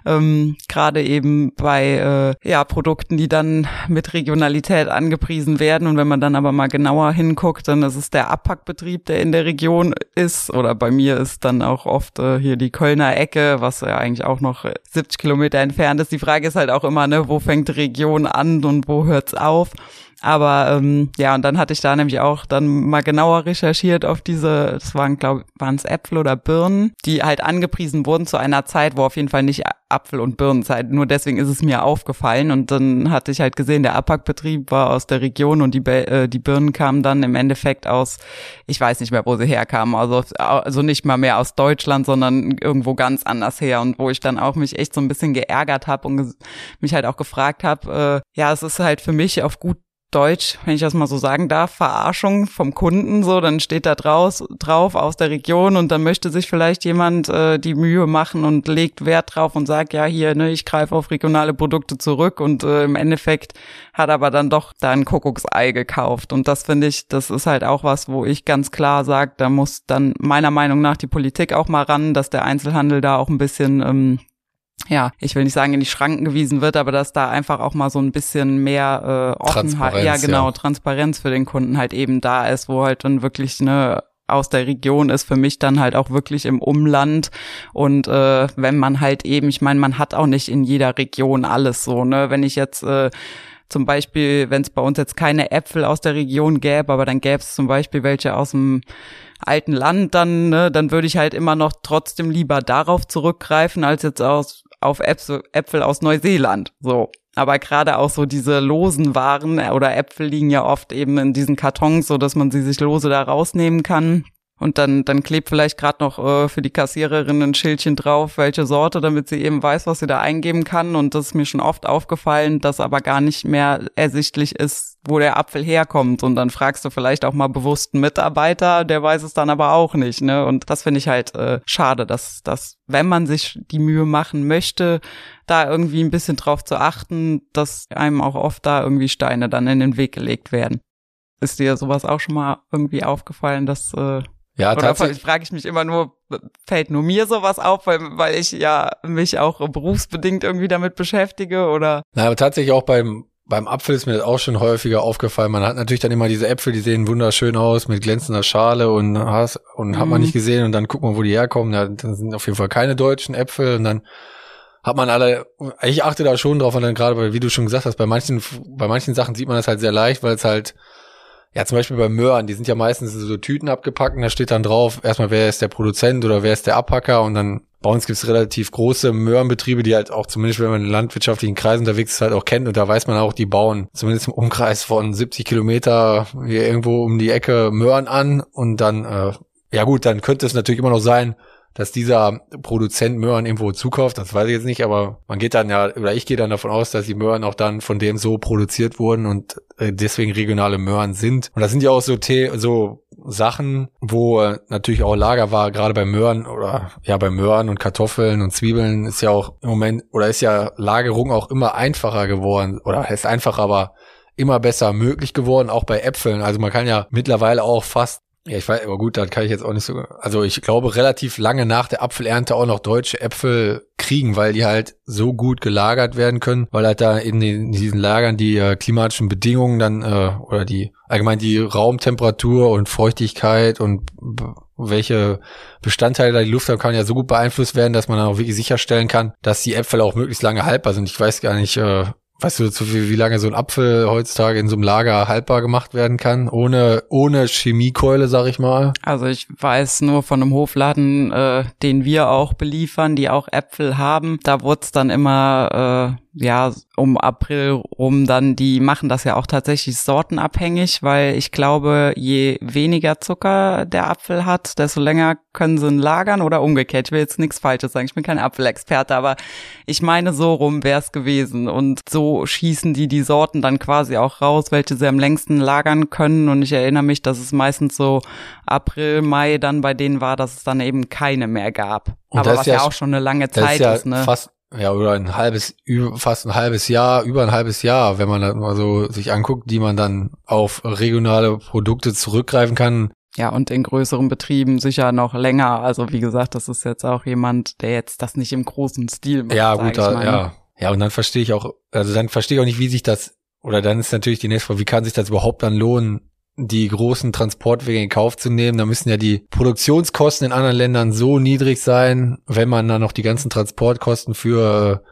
Ähm, gerade eben bei äh, ja Produkten, die dann mit Regionalität angepriesen werden. Und wenn man dann aber mal genauer hinguckt, dann ist es der Abpackbetrieb, der in der Region ist. Oder bei mir ist dann auch oft äh, hier die Kölner Ecke, was ja eigentlich auch noch 70 Kilometer entfernt ist. Die Frage ist halt auch immer, ne, wo fängt Region an und wo hört's auf? Aber ähm, ja, und dann hatte ich da nämlich auch dann mal genauer recherchiert auf diese, das waren, glaube waren es Äpfel oder Birnen, die halt angepriesen wurden zu einer Zeit, wo auf jeden Fall nicht Apfel- und Birnenzeit. Nur deswegen ist es mir aufgefallen. Und dann hatte ich halt gesehen, der Abpackbetrieb war aus der Region und die, äh, die Birnen kamen dann im Endeffekt aus, ich weiß nicht mehr, wo sie herkamen. Also, also nicht mal mehr aus Deutschland, sondern irgendwo ganz anders her. Und wo ich dann auch mich echt so ein bisschen geärgert habe und mich halt auch gefragt habe, äh, ja, es ist halt für mich auf gut Deutsch, wenn ich das mal so sagen darf, Verarschung vom Kunden, so, dann steht da draus, drauf aus der Region und dann möchte sich vielleicht jemand äh, die Mühe machen und legt Wert drauf und sagt, ja, hier, ne, ich greife auf regionale Produkte zurück und äh, im Endeffekt hat aber dann doch da ein Kuckucksei gekauft. Und das finde ich, das ist halt auch was, wo ich ganz klar sage, da muss dann meiner Meinung nach die Politik auch mal ran, dass der Einzelhandel da auch ein bisschen ähm, ja, ich will nicht sagen in die Schranken gewiesen wird, aber dass da einfach auch mal so ein bisschen mehr äh, Offenheit, ja genau, ja. Transparenz für den Kunden halt eben da ist, wo halt dann wirklich eine aus der Region ist für mich dann halt auch wirklich im Umland und äh, wenn man halt eben, ich meine, man hat auch nicht in jeder Region alles so, ne, wenn ich jetzt äh, zum Beispiel, wenn es bei uns jetzt keine Äpfel aus der Region gäbe, aber dann gäbe es zum Beispiel welche aus dem alten Land, dann, ne, dann würde ich halt immer noch trotzdem lieber darauf zurückgreifen, als jetzt aus auf Äpfel, aus Neuseeland. So. Aber gerade auch so diese losen Waren oder Äpfel liegen ja oft eben in diesen Kartons, so dass man sie sich lose da rausnehmen kann. Und dann, dann klebt vielleicht gerade noch äh, für die Kassiererin ein Schildchen drauf, welche Sorte, damit sie eben weiß, was sie da eingeben kann. Und das ist mir schon oft aufgefallen, dass aber gar nicht mehr ersichtlich ist, wo der Apfel herkommt. Und dann fragst du vielleicht auch mal bewussten Mitarbeiter, der weiß es dann aber auch nicht. Ne? Und das finde ich halt äh, schade, dass, dass, wenn man sich die Mühe machen möchte, da irgendwie ein bisschen drauf zu achten, dass einem auch oft da irgendwie Steine dann in den Weg gelegt werden. Ist dir sowas auch schon mal irgendwie aufgefallen, dass äh, ja, Oder frage ich mich immer nur, fällt nur mir sowas auf, weil, weil ich ja mich auch berufsbedingt irgendwie damit beschäftige oder? Na, aber tatsächlich auch beim, beim Apfel ist mir das auch schon häufiger aufgefallen. Man hat natürlich dann immer diese Äpfel, die sehen wunderschön aus mit glänzender Schale und hast, und mhm. hat man mhm. nicht gesehen und dann guckt man, wo die herkommen. Ja, dann sind auf jeden Fall keine deutschen Äpfel und dann hat man alle, ich achte da schon drauf und dann gerade, weil, wie du schon gesagt hast, bei manchen, bei manchen Sachen sieht man das halt sehr leicht, weil es halt, ja, zum Beispiel bei Möhren, die sind ja meistens so Tüten abgepackt und da steht dann drauf, erstmal wer ist der Produzent oder wer ist der Abpacker? Und dann bei uns gibt's relativ große Möhrenbetriebe, die halt auch zumindest, wenn man in landwirtschaftlichen Kreisen unterwegs ist, halt auch kennt. Und da weiß man auch, die bauen zumindest im Umkreis von 70 Kilometer hier irgendwo um die Ecke Möhren an. Und dann, äh, ja gut, dann könnte es natürlich immer noch sein, dass dieser Produzent Möhren irgendwo zukauft, das weiß ich jetzt nicht, aber man geht dann ja, oder ich gehe dann davon aus, dass die Möhren auch dann von dem so produziert wurden und äh, deswegen regionale Möhren sind. Und das sind ja auch so, The so Sachen, wo äh, natürlich auch Lager war, gerade bei Möhren oder ja bei Möhren und Kartoffeln und Zwiebeln ist ja auch im Moment, oder ist ja Lagerung auch immer einfacher geworden, oder heißt einfacher, aber immer besser möglich geworden, auch bei Äpfeln. Also man kann ja mittlerweile auch fast ja, ich weiß, aber gut, dann kann ich jetzt auch nicht so. Also ich glaube, relativ lange nach der Apfelernte auch noch deutsche Äpfel kriegen, weil die halt so gut gelagert werden können, weil halt da in, den, in diesen Lagern die äh, klimatischen Bedingungen dann äh, oder die allgemein die Raumtemperatur und Feuchtigkeit und welche Bestandteile da die Luft haben, kann ja so gut beeinflusst werden, dass man dann auch wirklich sicherstellen kann, dass die Äpfel auch möglichst lange haltbar sind. Ich weiß gar nicht, äh, Weißt du, wie, wie lange so ein Apfel heutzutage in so einem Lager haltbar gemacht werden kann? Ohne, ohne Chemiekeule, sag ich mal? Also ich weiß nur von einem Hofladen, äh, den wir auch beliefern, die auch Äpfel haben. Da wurde dann immer äh, ja, um April rum dann, die machen das ja auch tatsächlich sortenabhängig, weil ich glaube, je weniger Zucker der Apfel hat, desto länger können sie ihn lagern oder umgekehrt. Ich will jetzt nichts Falsches sagen, ich bin kein Apfelexperte, aber ich meine, so rum wäre es gewesen. Und so schießen die die Sorten dann quasi auch raus, welche sie am längsten lagern können. Und ich erinnere mich, dass es meistens so April, Mai dann bei denen war, dass es dann eben keine mehr gab. Und aber was ja, ja, auch schon eine lange Zeit ist, ja ist ne? Fast ja, oder ein halbes, fast ein halbes Jahr, über ein halbes Jahr, wenn man das mal so sich anguckt, die man dann auf regionale Produkte zurückgreifen kann. Ja, und in größeren Betrieben sicher noch länger. Also wie gesagt, das ist jetzt auch jemand, der jetzt das nicht im großen Stil macht. Ja, gut, da, ja. Ja, und dann verstehe ich auch, also dann verstehe ich auch nicht, wie sich das, oder dann ist natürlich die nächste Frage, wie kann sich das überhaupt dann lohnen, die großen Transportwege in Kauf zu nehmen. Da müssen ja die Produktionskosten in anderen Ländern so niedrig sein, wenn man dann noch die ganzen Transportkosten für äh,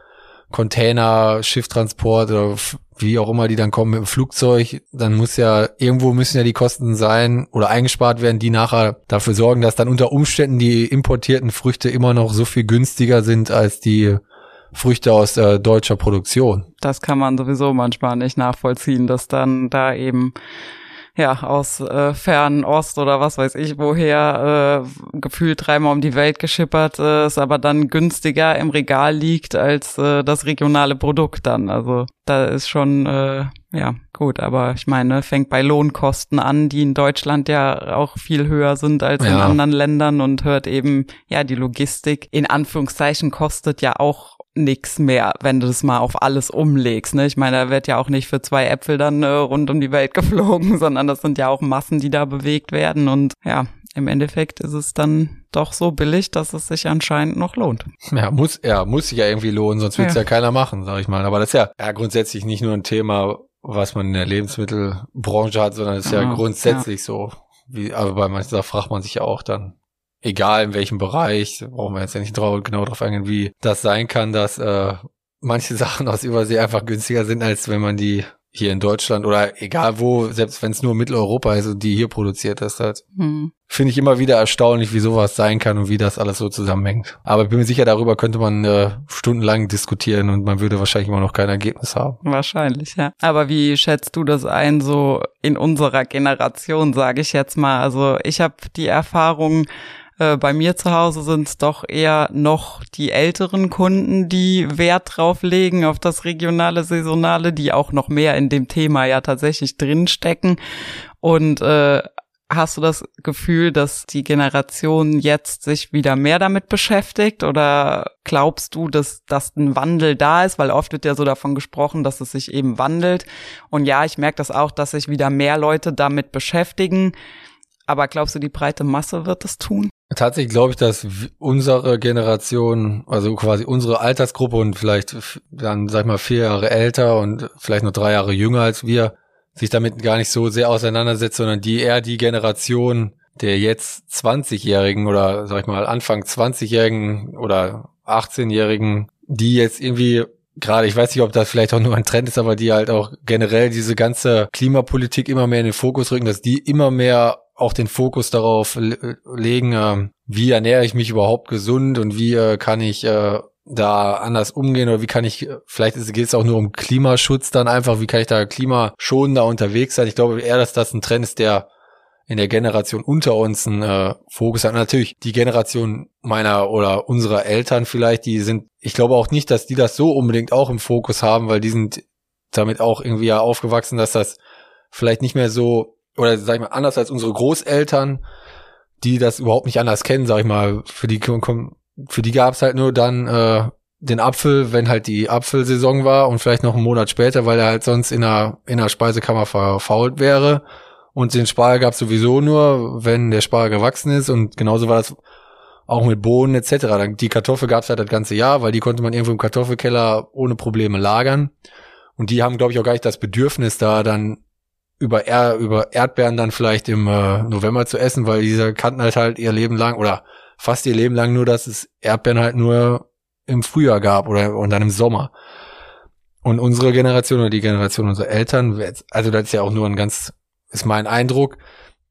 Container, Schifftransport oder wie auch immer die dann kommen mit dem Flugzeug, dann muss ja irgendwo müssen ja die Kosten sein oder eingespart werden, die nachher dafür sorgen, dass dann unter Umständen die importierten Früchte immer noch so viel günstiger sind als die Früchte aus äh, deutscher Produktion. Das kann man sowieso manchmal nicht nachvollziehen, dass dann da eben ja, aus äh, fernen Ost oder was weiß ich woher äh, gefühlt dreimal um die Welt geschippert äh, es aber dann günstiger im Regal liegt als äh, das regionale Produkt dann. Also da ist schon äh, ja gut, aber ich meine, fängt bei Lohnkosten an, die in Deutschland ja auch viel höher sind als ja. in anderen Ländern und hört eben, ja, die Logistik in Anführungszeichen kostet ja auch nix mehr, wenn du das mal auf alles umlegst. Ne? Ich meine, da wird ja auch nicht für zwei Äpfel dann äh, rund um die Welt [LAUGHS] geflogen, sondern das sind ja auch Massen, die da bewegt werden. Und ja, im Endeffekt ist es dann doch so billig, dass es sich anscheinend noch lohnt. Ja, muss, ja, muss sich ja irgendwie lohnen, sonst wird es ja. ja keiner machen, sag ich mal. Aber das ist ja, ja grundsätzlich nicht nur ein Thema, was man in der Lebensmittelbranche hat, sondern es ist ja, ja grundsätzlich ja. so. Wie, aber bei manchen da fragt man sich ja auch dann, egal in welchem Bereich, brauchen wir jetzt ja nicht drauf, genau darauf eingehen, wie das sein kann, dass äh, manche [LAUGHS] Sachen aus Übersee einfach günstiger sind, als wenn man die hier in Deutschland oder egal wo, selbst wenn es nur Mitteleuropa ist und die hier produziert ist, halt. Hm. Finde ich immer wieder erstaunlich, wie sowas sein kann und wie das alles so zusammenhängt. Aber ich bin mir sicher, darüber könnte man äh, stundenlang diskutieren und man würde wahrscheinlich immer noch kein Ergebnis haben. Wahrscheinlich, ja. Aber wie schätzt du das ein, so in unserer Generation, sage ich jetzt mal? Also ich habe die Erfahrung, äh, bei mir zu Hause sind es doch eher noch die älteren Kunden, die Wert drauf legen auf das regionale, saisonale, die auch noch mehr in dem Thema ja tatsächlich drinstecken. Und äh, Hast du das Gefühl, dass die Generation jetzt sich wieder mehr damit beschäftigt oder glaubst du, dass, dass ein Wandel da ist? Weil oft wird ja so davon gesprochen, dass es sich eben wandelt. Und ja, ich merke das auch, dass sich wieder mehr Leute damit beschäftigen. Aber glaubst du, die breite Masse wird es tun? Tatsächlich glaube ich, dass unsere Generation, also quasi unsere Altersgruppe und vielleicht dann, sag ich mal, vier Jahre älter und vielleicht nur drei Jahre jünger als wir, sich damit gar nicht so sehr auseinandersetzt, sondern die eher die Generation der jetzt 20-Jährigen oder, sag ich mal, Anfang 20-Jährigen oder 18-Jährigen, die jetzt irgendwie gerade, ich weiß nicht, ob das vielleicht auch nur ein Trend ist, aber die halt auch generell diese ganze Klimapolitik immer mehr in den Fokus rücken, dass die immer mehr auch den Fokus darauf legen, äh, wie ernähre ich mich überhaupt gesund und wie äh, kann ich äh, da anders umgehen oder wie kann ich, vielleicht geht es auch nur um Klimaschutz dann einfach, wie kann ich da klimaschonender unterwegs sein. Ich glaube eher, dass das ein Trend ist, der in der Generation unter uns einen äh, Fokus hat. Natürlich die Generation meiner oder unserer Eltern vielleicht, die sind, ich glaube auch nicht, dass die das so unbedingt auch im Fokus haben, weil die sind damit auch irgendwie ja aufgewachsen, dass das vielleicht nicht mehr so oder sag ich mal, anders als unsere Großeltern, die das überhaupt nicht anders kennen, sag ich mal, für die für die gab's halt nur dann äh, den Apfel, wenn halt die Apfelsaison war und vielleicht noch einen Monat später, weil er halt sonst in der, in der Speisekammer verfault wäre. Und den Spargel gab's sowieso nur, wenn der Spargel gewachsen ist. Und genauso war das auch mit Bohnen etc. Die Kartoffel gab's halt das ganze Jahr, weil die konnte man irgendwo im Kartoffelkeller ohne Probleme lagern. Und die haben, glaube ich, auch gar nicht das Bedürfnis, da dann über, er über Erdbeeren dann vielleicht im äh, November zu essen, weil diese kannten halt halt ihr Leben lang oder fast ihr Leben lang nur, dass es Erdbeeren halt nur im Frühjahr gab oder und dann im Sommer. Und unsere Generation oder die Generation unserer Eltern, also das ist ja auch nur ein ganz, ist mein Eindruck,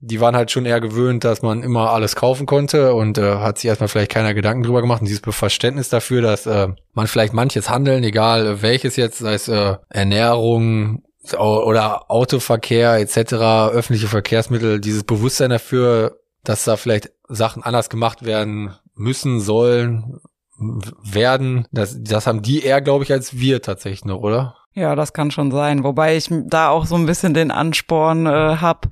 die waren halt schon eher gewöhnt, dass man immer alles kaufen konnte und äh, hat sich erstmal vielleicht keiner Gedanken drüber gemacht und dieses Verständnis dafür, dass äh, man vielleicht manches Handeln, egal welches jetzt, sei es äh, Ernährung, oder Autoverkehr etc., öffentliche Verkehrsmittel, dieses Bewusstsein dafür, dass da vielleicht Sachen anders gemacht werden müssen, sollen, werden, das, das haben die eher, glaube ich, als wir tatsächlich noch, oder? Ja, das kann schon sein. Wobei ich da auch so ein bisschen den Ansporn äh, habe.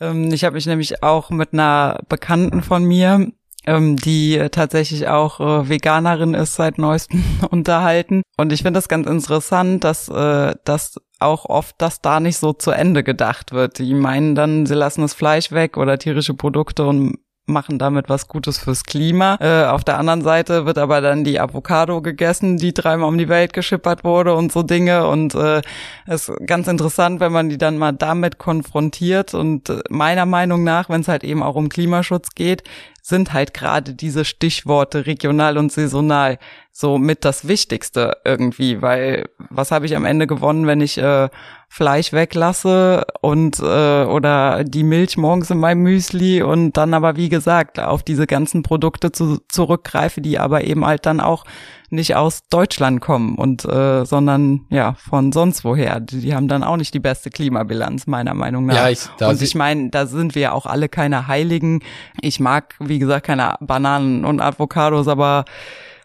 Ähm, ich habe mich nämlich auch mit einer Bekannten von mir ähm, die tatsächlich auch äh, Veganerin ist seit neuestem [LAUGHS] unterhalten. Und ich finde das ganz interessant, dass, äh, dass auch oft, dass da nicht so zu Ende gedacht wird. Die meinen dann, sie lassen das Fleisch weg oder tierische Produkte und machen damit was Gutes fürs Klima. Äh, auf der anderen Seite wird aber dann die Avocado gegessen, die dreimal um die Welt geschippert wurde und so Dinge. Und äh, ist ganz interessant, wenn man die dann mal damit konfrontiert. Und äh, meiner Meinung nach, wenn es halt eben auch um Klimaschutz geht, sind halt gerade diese Stichworte regional und saisonal so mit das Wichtigste irgendwie, weil was habe ich am Ende gewonnen, wenn ich äh, Fleisch weglasse und äh, oder die Milch morgens in meinem Müsli und dann aber wie gesagt auf diese ganzen Produkte zu, zurückgreife, die aber eben halt dann auch nicht aus Deutschland kommen und äh, sondern ja von sonst woher. Die, die haben dann auch nicht die beste Klimabilanz meiner Meinung nach. Ja, ich, und ich meine, da sind wir ja auch alle keine Heiligen. Ich mag wie gesagt keine Bananen und Avocados, aber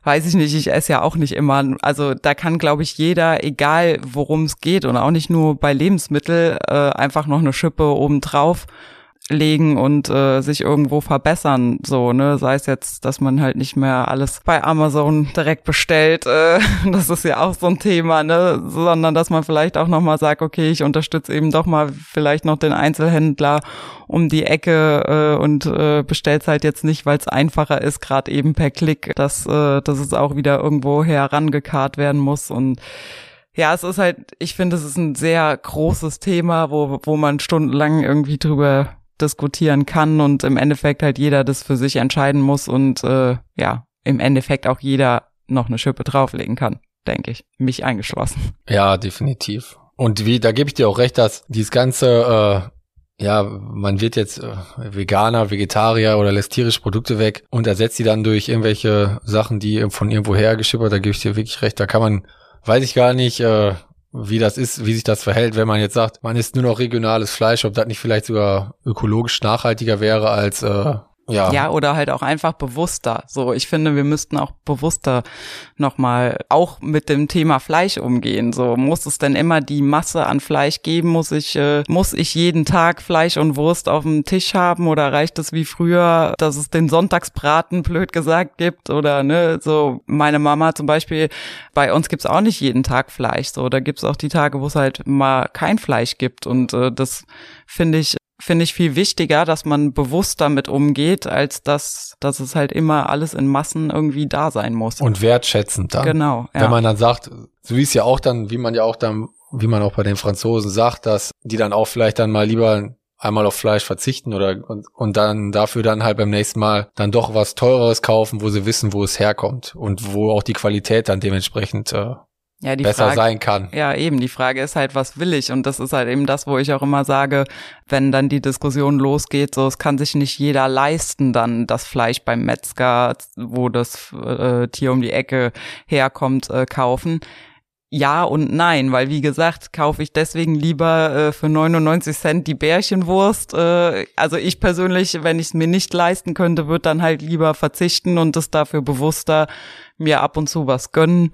weiß ich nicht, ich esse ja auch nicht immer. Also da kann, glaube ich, jeder, egal worum es geht und auch nicht nur bei Lebensmittel, äh, einfach noch eine Schippe obendrauf legen und äh, sich irgendwo verbessern, so, ne, sei es jetzt, dass man halt nicht mehr alles bei Amazon direkt bestellt, äh, [LAUGHS] das ist ja auch so ein Thema, ne, sondern dass man vielleicht auch nochmal sagt, okay, ich unterstütze eben doch mal vielleicht noch den Einzelhändler um die Ecke äh, und äh, bestellt halt jetzt nicht, weil es einfacher ist, gerade eben per Klick, dass, äh, dass es auch wieder irgendwo herangekarrt werden muss. Und ja, es ist halt, ich finde, es ist ein sehr großes Thema, wo, wo man stundenlang irgendwie drüber diskutieren kann und im Endeffekt halt jeder das für sich entscheiden muss und äh, ja, im Endeffekt auch jeder noch eine Schippe drauflegen kann, denke ich. Mich eingeschlossen. Ja, definitiv. Und wie, da gebe ich dir auch recht, dass dieses ganze, äh, ja, man wird jetzt äh, Veganer, Vegetarier oder lässt tierische Produkte weg und ersetzt die dann durch irgendwelche Sachen, die von irgendwo her geschippert, da gebe ich dir wirklich recht, da kann man, weiß ich gar nicht, äh, wie das ist, wie sich das verhält, wenn man jetzt sagt, man isst nur noch regionales Fleisch, ob das nicht vielleicht sogar ökologisch nachhaltiger wäre als äh, ja. ja, oder halt auch einfach bewusster. So, ich finde, wir müssten auch bewusster nochmal auch mit dem Thema Fleisch umgehen. So, muss es denn immer die Masse an Fleisch geben? Muss ich, äh, muss ich jeden Tag Fleisch und Wurst auf dem Tisch haben oder reicht es wie früher, dass es den Sonntagsbraten, blöd gesagt, gibt? Oder, ne, so, meine Mama zum Beispiel, bei uns gibt's auch nicht jeden Tag Fleisch. So, da gibt's auch die Tage, wo es halt mal kein Fleisch gibt. Und äh, das finde ich finde ich viel wichtiger, dass man bewusst damit umgeht, als dass, dass es halt immer alles in Massen irgendwie da sein muss. Und wertschätzend dann. Genau. Ja. Wenn man dann sagt, so wie es ja auch dann, wie man ja auch dann, wie man auch bei den Franzosen sagt, dass die dann auch vielleicht dann mal lieber einmal auf Fleisch verzichten oder und, und dann dafür dann halt beim nächsten Mal dann doch was teureres kaufen, wo sie wissen, wo es herkommt und wo auch die Qualität dann dementsprechend äh, ja, die besser Frage, sein kann. Ja, eben. Die Frage ist halt, was will ich? Und das ist halt eben das, wo ich auch immer sage, wenn dann die Diskussion losgeht, so es kann sich nicht jeder leisten, dann das Fleisch beim Metzger, wo das äh, Tier um die Ecke herkommt, äh, kaufen. Ja und nein, weil wie gesagt, kaufe ich deswegen lieber äh, für 99 Cent die Bärchenwurst. Äh, also ich persönlich, wenn ich es mir nicht leisten könnte, würde dann halt lieber verzichten und es dafür bewusster mir ab und zu was gönnen.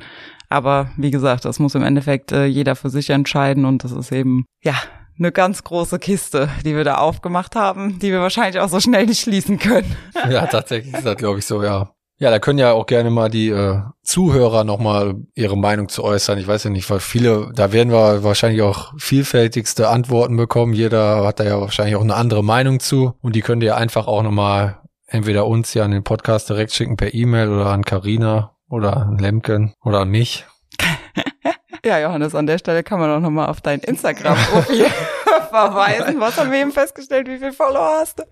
Aber wie gesagt, das muss im Endeffekt äh, jeder für sich entscheiden und das ist eben, ja, eine ganz große Kiste, die wir da aufgemacht haben, die wir wahrscheinlich auch so schnell nicht schließen können. [LAUGHS] ja, tatsächlich ist das, glaube ich, so, ja. Ja, da können ja auch gerne mal die äh, Zuhörer nochmal ihre Meinung zu äußern. Ich weiß ja nicht, weil viele, da werden wir wahrscheinlich auch vielfältigste Antworten bekommen. Jeder hat da ja wahrscheinlich auch eine andere Meinung zu. Und die könnt ihr einfach auch nochmal entweder uns ja an den Podcast direkt schicken per E-Mail oder an Carina oder an Lemken oder mich. [LAUGHS] Ja, Johannes, an der Stelle kann man auch nochmal auf dein Instagram-Profil [LAUGHS] verweisen. Was haben wir eben festgestellt? Wie viele Follower hast du?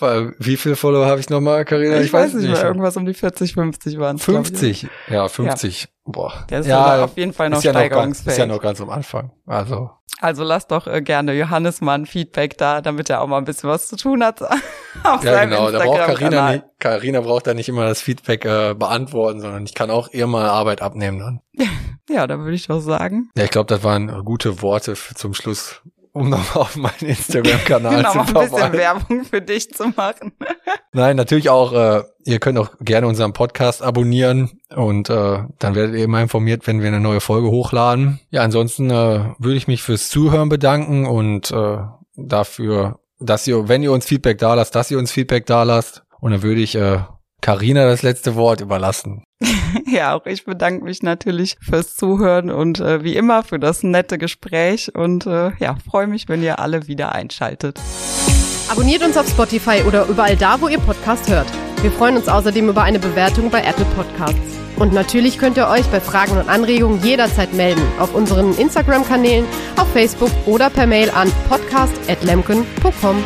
Wie viele Follower habe ich nochmal, Karina? Ich, ich, weiß nicht mehr. Irgendwas um die 40, 50 waren es. 50? Ja, 50. Ja. Boah. Der ist ja, auf jeden Fall noch ist ja steigerungsfähig. Noch ganz, ist ja noch ganz am Anfang. Also. Also lass doch äh, gerne Johannes mal ein Feedback da, damit er auch mal ein bisschen was zu tun hat [LAUGHS] ja, genau. Da braucht Carina nicht, Carina braucht da nicht immer das Feedback äh, beantworten, sondern ich kann auch ihr mal Arbeit abnehmen dann. [LAUGHS] ja, da würde ich doch sagen. Ja, ich glaube, das waren gute Worte zum Schluss um nochmal auf meinen Instagram-Kanal genau, zu verweisen. ein bisschen Werbung für dich zu machen. [LAUGHS] Nein, natürlich auch, äh, ihr könnt auch gerne unseren Podcast abonnieren und äh, dann werdet ihr immer informiert, wenn wir eine neue Folge hochladen. Ja, ansonsten äh, würde ich mich fürs Zuhören bedanken und äh, dafür, dass ihr, wenn ihr uns Feedback da lasst, dass ihr uns Feedback da lasst. Und dann würde ich äh, Carina das letzte Wort überlassen. [LAUGHS] ja, auch ich bedanke mich natürlich fürs Zuhören und äh, wie immer für das nette Gespräch und äh, ja, freue mich, wenn ihr alle wieder einschaltet. Abonniert uns auf Spotify oder überall da, wo ihr Podcast hört. Wir freuen uns außerdem über eine Bewertung bei Apple Podcasts. Und natürlich könnt ihr euch bei Fragen und Anregungen jederzeit melden auf unseren Instagram-Kanälen, auf Facebook oder per Mail an podcast.lemken.com.